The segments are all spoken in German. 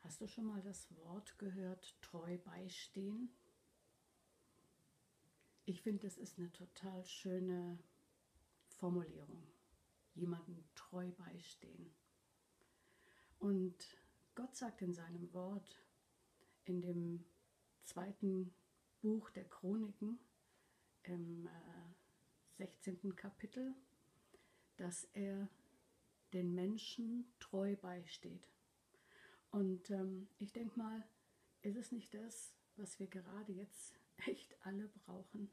Hast du schon mal das Wort gehört, treu beistehen? Ich finde, das ist eine total schöne Formulierung. Jemanden treu beistehen. Und Gott sagt in seinem Wort, in dem zweiten Buch der Chroniken, im äh, 16. Kapitel, dass er den Menschen treu beisteht. Und ähm, ich denke mal, ist es nicht das, was wir gerade jetzt echt alle brauchen,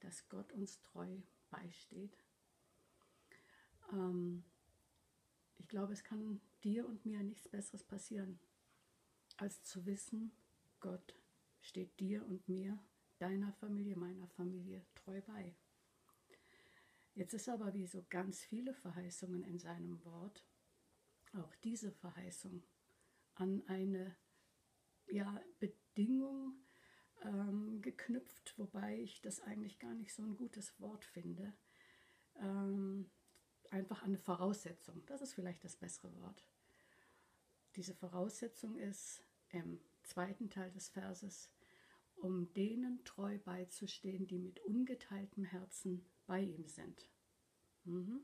dass Gott uns treu beisteht? Ähm, ich glaube, es kann dir und mir nichts Besseres passieren, als zu wissen, Gott steht dir und mir, deiner Familie, meiner Familie treu bei. Jetzt ist aber wie so ganz viele Verheißungen in seinem Wort, auch diese Verheißung an eine ja, Bedingung ähm, geknüpft, wobei ich das eigentlich gar nicht so ein gutes Wort finde. Ähm, einfach eine Voraussetzung, das ist vielleicht das bessere Wort. Diese Voraussetzung ist im zweiten Teil des Verses, um denen treu beizustehen, die mit ungeteiltem Herzen bei ihm sind. Mhm.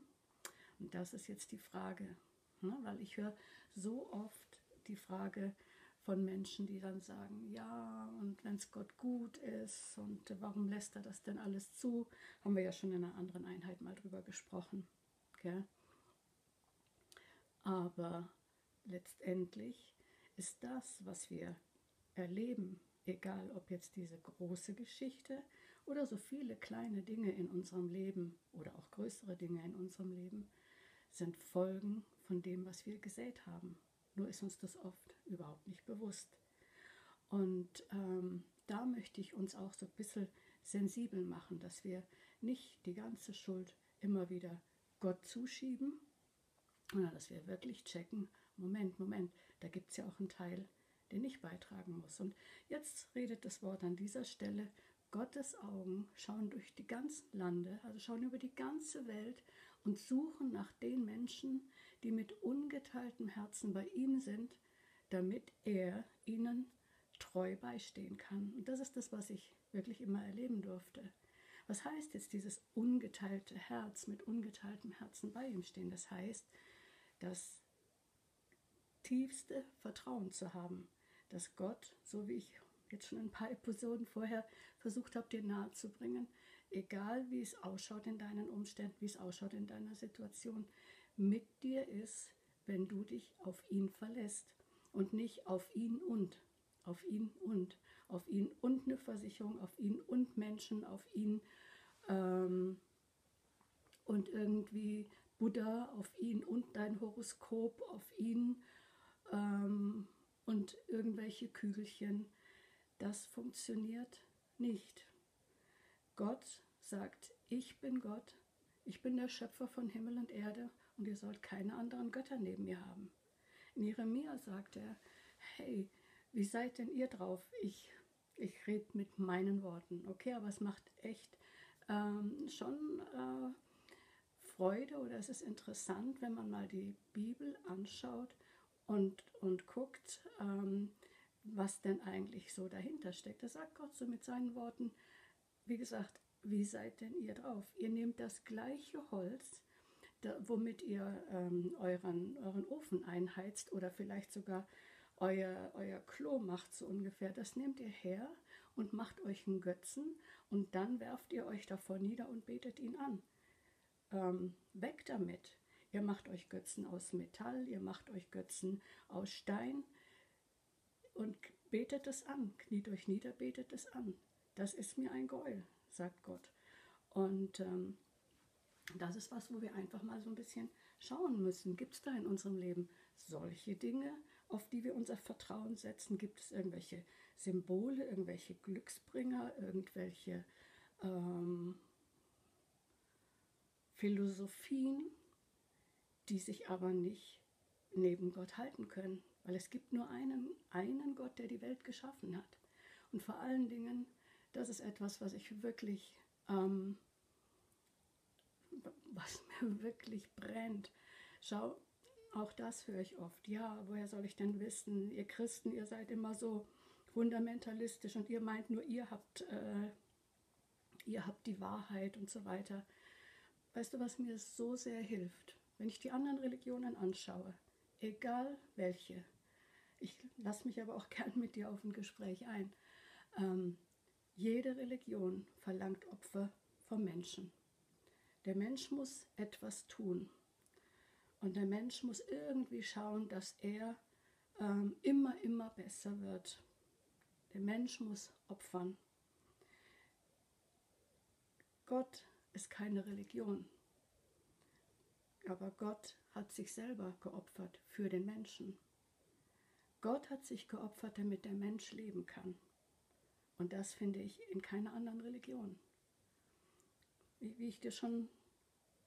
Und das ist jetzt die Frage, ne? weil ich höre so oft die Frage von Menschen, die dann sagen, ja, und wenn es Gott gut ist und warum lässt er das denn alles zu? Haben wir ja schon in einer anderen Einheit mal drüber gesprochen. Gell? Aber letztendlich ist das, was wir erleben, egal ob jetzt diese große Geschichte oder so viele kleine Dinge in unserem Leben oder auch größere Dinge in unserem Leben, sind Folgen von dem, was wir gesät haben. Nur ist uns das oft überhaupt nicht bewusst. Und ähm, da möchte ich uns auch so ein bisschen sensibel machen, dass wir nicht die ganze Schuld immer wieder Gott zuschieben, sondern dass wir wirklich checken, Moment, Moment, da gibt es ja auch einen Teil, den ich beitragen muss. Und jetzt redet das Wort an dieser Stelle, Gottes Augen schauen durch die ganzen Lande, also schauen über die ganze Welt und suchen nach den Menschen, die mit ungeteiltem Herzen bei ihm sind, damit er ihnen treu beistehen kann. Und das ist das, was ich wirklich immer erleben durfte. Was heißt jetzt dieses ungeteilte Herz, mit ungeteiltem Herzen bei ihm stehen? Das heißt, das tiefste Vertrauen zu haben, dass Gott, so wie ich jetzt schon ein paar Episoden vorher versucht habe, dir nahe zu bringen, egal wie es ausschaut in deinen Umständen, wie es ausschaut in deiner Situation, mit dir ist, wenn du dich auf ihn verlässt und nicht auf ihn und, auf ihn und, auf ihn und eine Versicherung, auf ihn und Menschen, auf ihn ähm, und irgendwie Buddha, auf ihn und dein Horoskop, auf ihn ähm, und irgendwelche Kügelchen. Das funktioniert nicht. Gott sagt, ich bin Gott, ich bin der Schöpfer von Himmel und Erde und ihr sollt keine anderen Götter neben mir haben. In Jeremia sagt er, hey, wie seid denn ihr drauf? Ich, ich rede mit meinen Worten, okay, aber es macht echt ähm, schon äh, Freude oder es ist interessant, wenn man mal die Bibel anschaut und, und guckt, ähm, was denn eigentlich so dahinter steckt. Da sagt Gott so mit seinen Worten, wie gesagt, wie seid denn ihr drauf? Ihr nehmt das gleiche Holz, da, womit ihr ähm, euren, euren Ofen einheizt oder vielleicht sogar euer, euer Klo macht, so ungefähr. Das nehmt ihr her und macht euch einen Götzen und dann werft ihr euch davor nieder und betet ihn an. Ähm, weg damit. Ihr macht euch Götzen aus Metall, ihr macht euch Götzen aus Stein und betet es an, kniet euch nieder, betet es an. Das ist mir ein Gräuel, sagt Gott. Und ähm, das ist was, wo wir einfach mal so ein bisschen schauen müssen. Gibt es da in unserem Leben solche Dinge, auf die wir unser Vertrauen setzen? Gibt es irgendwelche Symbole, irgendwelche Glücksbringer, irgendwelche ähm, Philosophien, die sich aber nicht neben Gott halten können? Weil es gibt nur einen, einen Gott, der die Welt geschaffen hat. Und vor allen Dingen, das ist etwas, was ich wirklich... Ähm, was mir wirklich brennt. Schau, Auch das höre ich oft. Ja, woher soll ich denn wissen? Ihr Christen, ihr seid immer so fundamentalistisch und ihr meint nur, ihr habt, äh, ihr habt die Wahrheit und so weiter. Weißt du, was mir so sehr hilft? Wenn ich die anderen Religionen anschaue, egal welche, ich lasse mich aber auch gern mit dir auf ein Gespräch ein, ähm, jede Religion verlangt Opfer vom Menschen. Der Mensch muss etwas tun. Und der Mensch muss irgendwie schauen, dass er ähm, immer, immer besser wird. Der Mensch muss opfern. Gott ist keine Religion. Aber Gott hat sich selber geopfert für den Menschen. Gott hat sich geopfert, damit der Mensch leben kann. Und das finde ich in keiner anderen Religion. Wie, wie ich dir schon,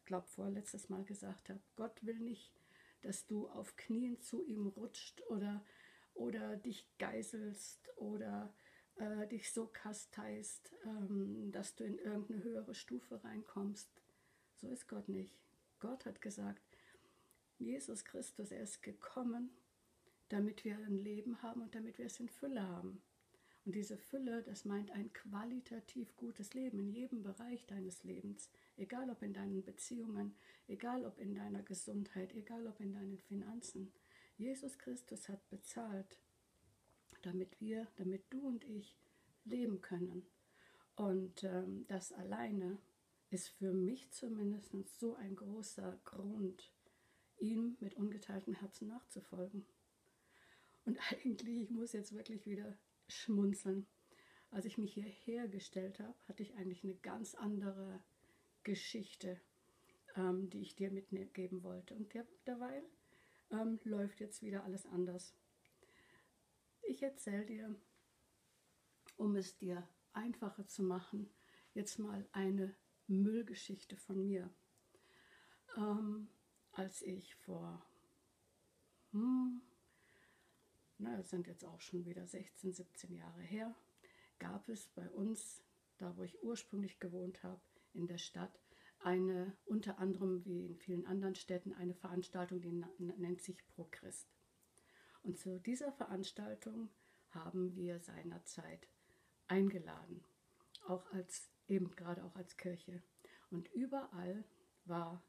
glaube vorletztes Mal gesagt habe, Gott will nicht, dass du auf Knien zu ihm rutscht oder, oder dich geißelst oder äh, dich so kasteist, ähm, dass du in irgendeine höhere Stufe reinkommst. So ist Gott nicht. Gott hat gesagt, Jesus Christus, er ist gekommen, damit wir ein Leben haben und damit wir es in Fülle haben. Und diese Fülle, das meint ein qualitativ gutes Leben in jedem Bereich deines Lebens, egal ob in deinen Beziehungen, egal ob in deiner Gesundheit, egal ob in deinen Finanzen. Jesus Christus hat bezahlt, damit wir, damit du und ich leben können. Und ähm, das alleine ist für mich zumindest so ein großer Grund, ihm mit ungeteiltem Herzen nachzufolgen. Und eigentlich, ich muss jetzt wirklich wieder schmunzeln. Als ich mich hierher gestellt habe, hatte ich eigentlich eine ganz andere Geschichte, ähm, die ich dir mitgeben wollte. Und derweil ähm, läuft jetzt wieder alles anders. Ich erzähle dir, um es dir einfacher zu machen, jetzt mal eine Müllgeschichte von mir. Ähm, als ich vor, hm, na, das sind jetzt auch schon wieder 16, 17 Jahre her, gab es bei uns, da wo ich ursprünglich gewohnt habe, in der Stadt, eine, unter anderem wie in vielen anderen Städten, eine Veranstaltung, die nennt sich Pro Christ. Und zu dieser Veranstaltung haben wir seinerzeit eingeladen, auch als eben gerade auch als Kirche. Und überall war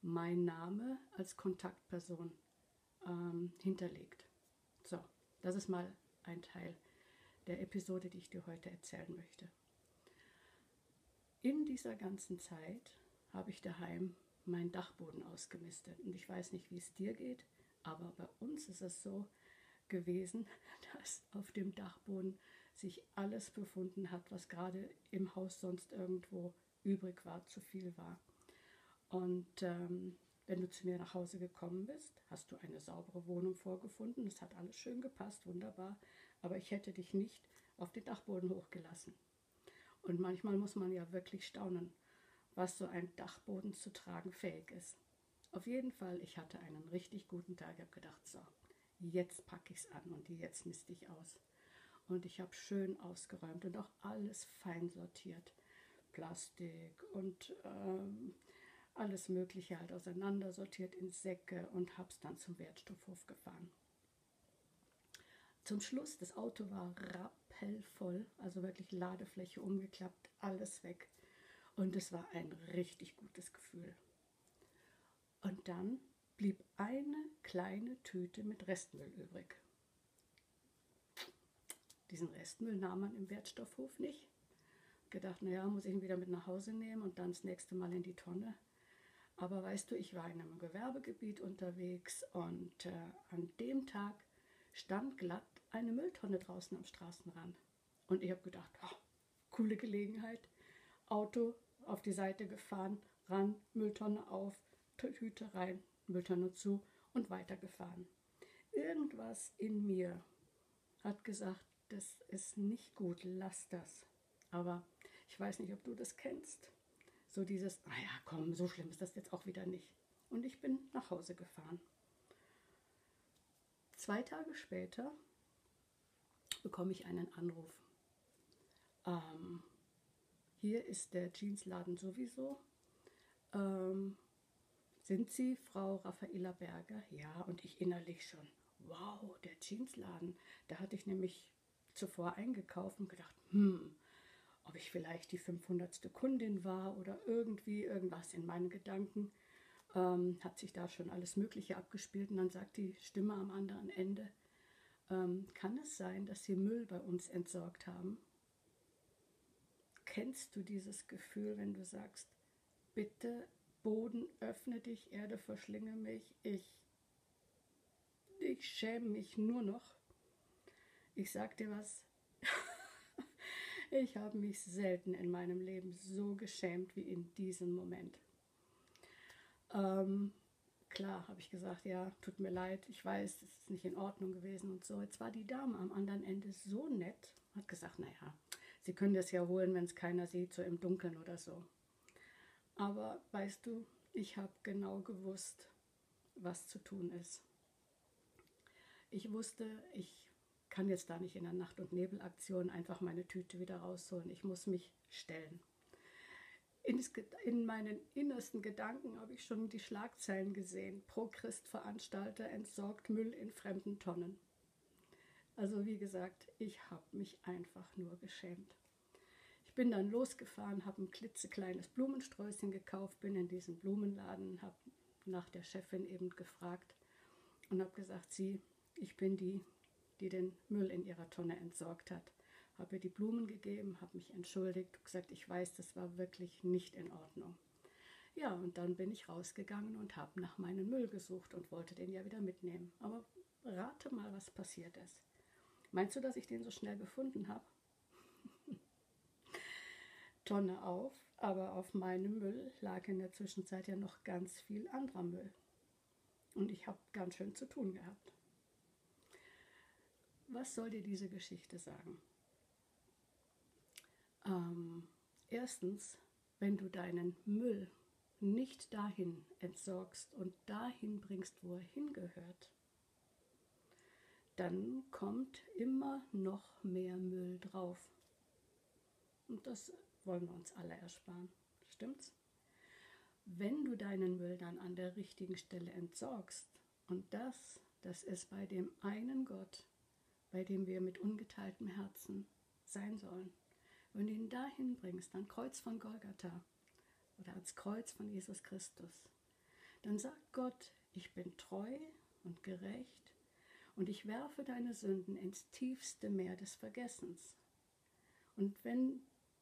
mein Name als Kontaktperson ähm, hinterlegt. Das ist mal ein Teil der Episode, die ich dir heute erzählen möchte. In dieser ganzen Zeit habe ich daheim meinen Dachboden ausgemistet. Und ich weiß nicht, wie es dir geht, aber bei uns ist es so gewesen, dass auf dem Dachboden sich alles befunden hat, was gerade im Haus sonst irgendwo übrig war, zu viel war. Und ähm, wenn du zu mir nach Hause gekommen bist, hast du eine saubere Wohnung vorgefunden. Es hat alles schön gepasst, wunderbar. Aber ich hätte dich nicht auf den Dachboden hochgelassen. Und manchmal muss man ja wirklich staunen, was so ein Dachboden zu tragen fähig ist. Auf jeden Fall, ich hatte einen richtig guten Tag. Ich habe gedacht, so, jetzt packe ich es an und jetzt misste ich aus. Und ich habe schön ausgeräumt und auch alles fein sortiert. Plastik und ähm, alles Mögliche halt auseinandersortiert in Säcke und habe es dann zum Wertstoffhof gefahren. Zum Schluss, das Auto war rappellvoll, also wirklich Ladefläche umgeklappt, alles weg. Und es war ein richtig gutes Gefühl. Und dann blieb eine kleine Tüte mit Restmüll übrig. Diesen Restmüll nahm man im Wertstoffhof nicht. Gedacht, naja, muss ich ihn wieder mit nach Hause nehmen und dann das nächste Mal in die Tonne. Aber weißt du, ich war in einem Gewerbegebiet unterwegs und äh, an dem Tag stand glatt eine Mülltonne draußen am Straßenrand. Und ich habe gedacht, oh, coole Gelegenheit. Auto auf die Seite gefahren, ran, Mülltonne auf, Tüte rein, Mülltonne zu und weitergefahren. Irgendwas in mir hat gesagt, das ist nicht gut, lass das. Aber ich weiß nicht, ob du das kennst. So dieses, ah komm, so schlimm ist das jetzt auch wieder nicht. Und ich bin nach Hause gefahren. Zwei Tage später bekomme ich einen Anruf. Ähm, hier ist der Jeansladen sowieso. Ähm, Sind Sie Frau Raffaella Berger? Ja, und ich innerlich schon. Wow, der Jeansladen. Da hatte ich nämlich zuvor eingekauft und gedacht, hm, ob ich vielleicht die 500. Kundin war oder irgendwie irgendwas in meinen Gedanken. Ähm, hat sich da schon alles Mögliche abgespielt und dann sagt die Stimme am anderen Ende, ähm, kann es sein, dass Sie Müll bei uns entsorgt haben? Kennst du dieses Gefühl, wenn du sagst, bitte Boden, öffne dich, Erde, verschlinge mich, ich, ich schäme mich nur noch. Ich sag dir was, ich habe mich selten in meinem Leben so geschämt wie in diesem Moment. Ähm, klar, habe ich gesagt, ja, tut mir leid, ich weiß, das ist nicht in Ordnung gewesen und so. Jetzt war die Dame am anderen Ende so nett, hat gesagt, naja, Sie können das ja holen, wenn es keiner sieht, so im Dunkeln oder so. Aber weißt du, ich habe genau gewusst, was zu tun ist. Ich wusste, ich kann jetzt da nicht in der Nacht- und Nebelaktion einfach meine Tüte wieder rausholen. Ich muss mich stellen. In, meinen innersten Gedanken habe ich schon die Schlagzeilen gesehen. Pro-Christ-Veranstalter entsorgt Müll in fremden Tonnen. Also wie gesagt, ich habe mich einfach nur geschämt. Ich bin dann losgefahren, habe ein klitzekleines Blumensträußchen gekauft, bin in diesen Blumenladen, habe nach der Chefin eben gefragt und habe gesagt, sie, ich bin die, die den Müll in ihrer Tonne entsorgt hat. Habe ihr die Blumen gegeben, habe mich entschuldigt und gesagt, ich weiß, das war wirklich nicht in Ordnung. Ja, und dann bin ich rausgegangen und habe nach meinem Müll gesucht und wollte den ja wieder mitnehmen. Aber rate mal, was passiert ist. Meinst du, dass ich den so schnell gefunden habe? Tonne auf, aber auf meinem Müll lag in der Zwischenzeit ja noch ganz viel anderer Müll. Und ich habe ganz schön zu tun gehabt. Was soll dir diese Geschichte sagen? Ähm, erstens, wenn du deinen Müll nicht dahin entsorgst und dahin bringst, wo er hingehört, dann kommt immer noch mehr Müll drauf. Und das wollen wir uns alle ersparen. Stimmt's? Wenn du deinen Müll dann an der richtigen Stelle entsorgst und das, das ist bei dem einen Gott, bei dem wir mit ungeteiltem Herzen sein sollen, wenn du ihn dahin bringst, an Kreuz von Golgatha oder ans Kreuz von Jesus Christus, dann sagt Gott, ich bin treu und gerecht und ich werfe deine Sünden ins tiefste Meer des Vergessens. Und wenn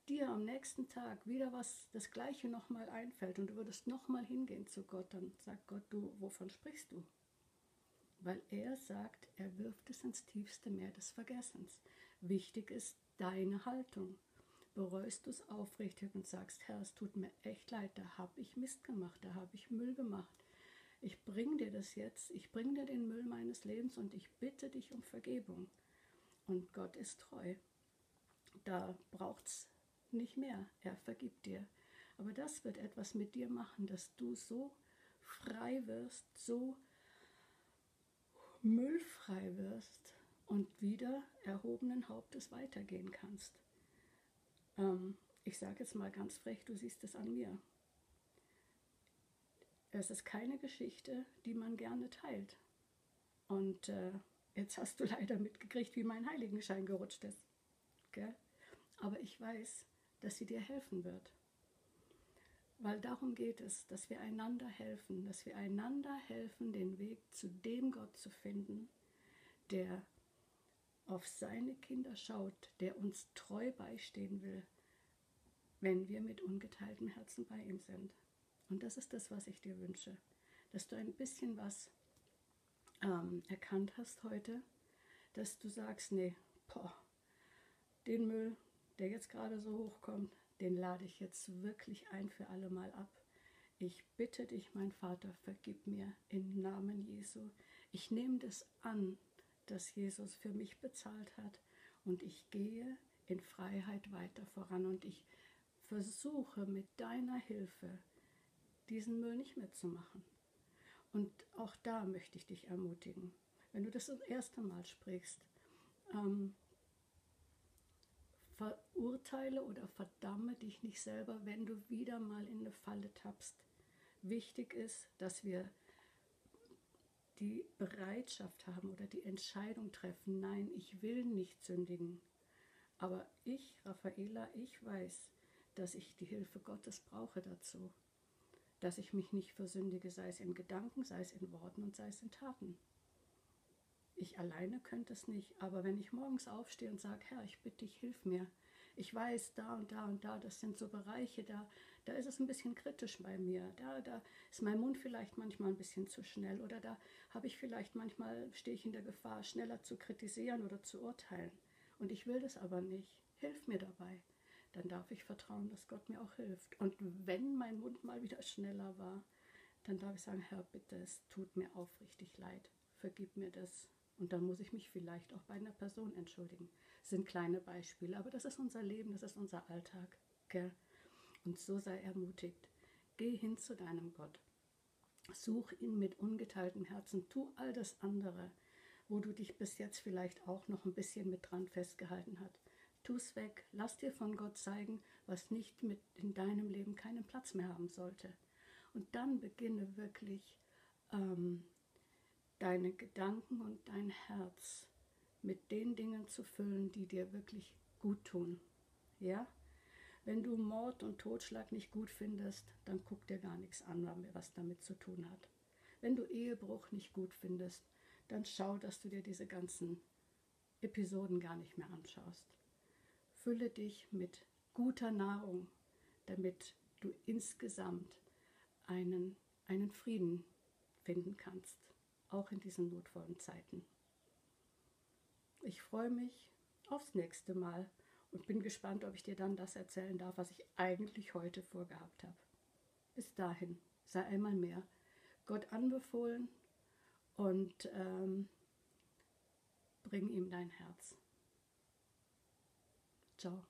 dir am nächsten Tag wieder was das gleiche nochmal einfällt und du würdest nochmal hingehen zu Gott, dann sagt Gott, du, wovon sprichst du? Weil er sagt, er wirft es ins tiefste Meer des Vergessens. Wichtig ist deine Haltung. Bereust du es aufrichtig und sagst, Herr, es tut mir echt leid, da habe ich Mist gemacht, da habe ich Müll gemacht ich bringe dir das jetzt, ich bringe dir den Müll meines Lebens und ich bitte dich um Vergebung. Und Gott ist treu. Da braucht es nicht mehr. Er vergibt dir. Aber das wird etwas mit dir machen, dass du so frei wirst, so müllfrei wirst und wieder erhobenen Hauptes weitergehen kannst. Ähm, ich sage jetzt mal ganz frech, du siehst es an mir. Es ist keine Geschichte, die man gerne teilt. Und äh, jetzt hast du leider mitgekriegt, wie mein Heiligenschein gerutscht ist. Gell? Aber ich weiß, dass sie dir helfen wird. Weil darum geht es, dass wir einander helfen, dass wir einander helfen, den Weg zu dem Gott zu finden, der auf seine Kinder schaut, der uns treu beistehen will, wenn wir mit ungeteiltem Herzen bei ihm sind. Und das ist das, was ich dir wünsche, dass du ein bisschen was ähm, erkannt hast heute, dass du sagst, nee, boah, den Müll, der jetzt gerade so hochkommt, den lade ich jetzt wirklich ein für alle Mal ab. Ich bitte dich, mein Vater, vergib mir im Namen Jesu. Ich nehme das an, dass Jesus für mich bezahlt hat und ich gehe in Freiheit weiter voran und ich versuche mit deiner Hilfe diesen Müll nicht mehr zu machen. Und auch da möchte ich dich ermutigen, wenn du das das erste Mal sprichst, ähm, verurteile oder verdamme dich nicht selber, wenn du wieder mal in eine Falle tappst. wichtig ist, dass wir die Bereitschaft haben oder die Entscheidung treffen, nein, ich will nicht sündigen. Aber ich, Raffaela, ich weiß, dass ich die Hilfe Gottes brauche dazu. Dass ich mich nicht versündige, sei es in Gedanken, sei es in Worten und sei es in Taten. Ich alleine könnte es nicht, aber wenn ich morgens aufstehe und sage, Herr, ich bitte dich, hilf mir. Ich weiß, da und da und da, das sind so Bereiche, da, da ist es ein bisschen kritisch bei mir. Da, da ist mein Mund vielleicht manchmal ein bisschen zu schnell oder da habe ich vielleicht manchmal, stehe ich in der Gefahr, schneller zu kritisieren oder zu urteilen. Und ich will das aber nicht. Hilf mir dabei. Dann darf ich vertrauen, dass Gott mir auch hilft. Und wenn mein Mund mal wieder schneller war, dann darf ich sagen, Herr, bitte, es tut mir aufrichtig leid. Vergib mir das. Und dann muss ich mich vielleicht auch bei einer Person entschuldigen. Das sind kleine Beispiele, aber das ist unser Leben, das ist unser Alltag. Gell? Und so sei ermutigt. Geh hin zu deinem Gott. Such ihn mit ungeteiltem Herzen. Tu all das andere, wo du dich bis jetzt vielleicht auch noch ein bisschen mit dran festgehalten hast. Tu es weg. Lass dir von Gott zeigen, was nicht mit in deinem Leben keinen Platz mehr haben sollte. Und dann beginne wirklich ähm, deine Gedanken und dein Herz mit den Dingen zu füllen, die dir wirklich gut tun. Ja? Wenn du Mord und Totschlag nicht gut findest, dann guck dir gar nichts an, was damit zu tun hat. Wenn du Ehebruch nicht gut findest, dann schau, dass du dir diese ganzen Episoden gar nicht mehr anschaust. Fülle dich mit guter Nahrung, damit du insgesamt einen, einen Frieden finden kannst auch in diesen notvollen Zeiten. Ich freue mich aufs nächste Mal und bin gespannt, ob ich dir dann das erzählen darf, was ich eigentlich heute vorgehabt habe. Bis dahin, sei einmal mehr Gott anbefohlen und ähm, bring ihm dein Herz. Ciao.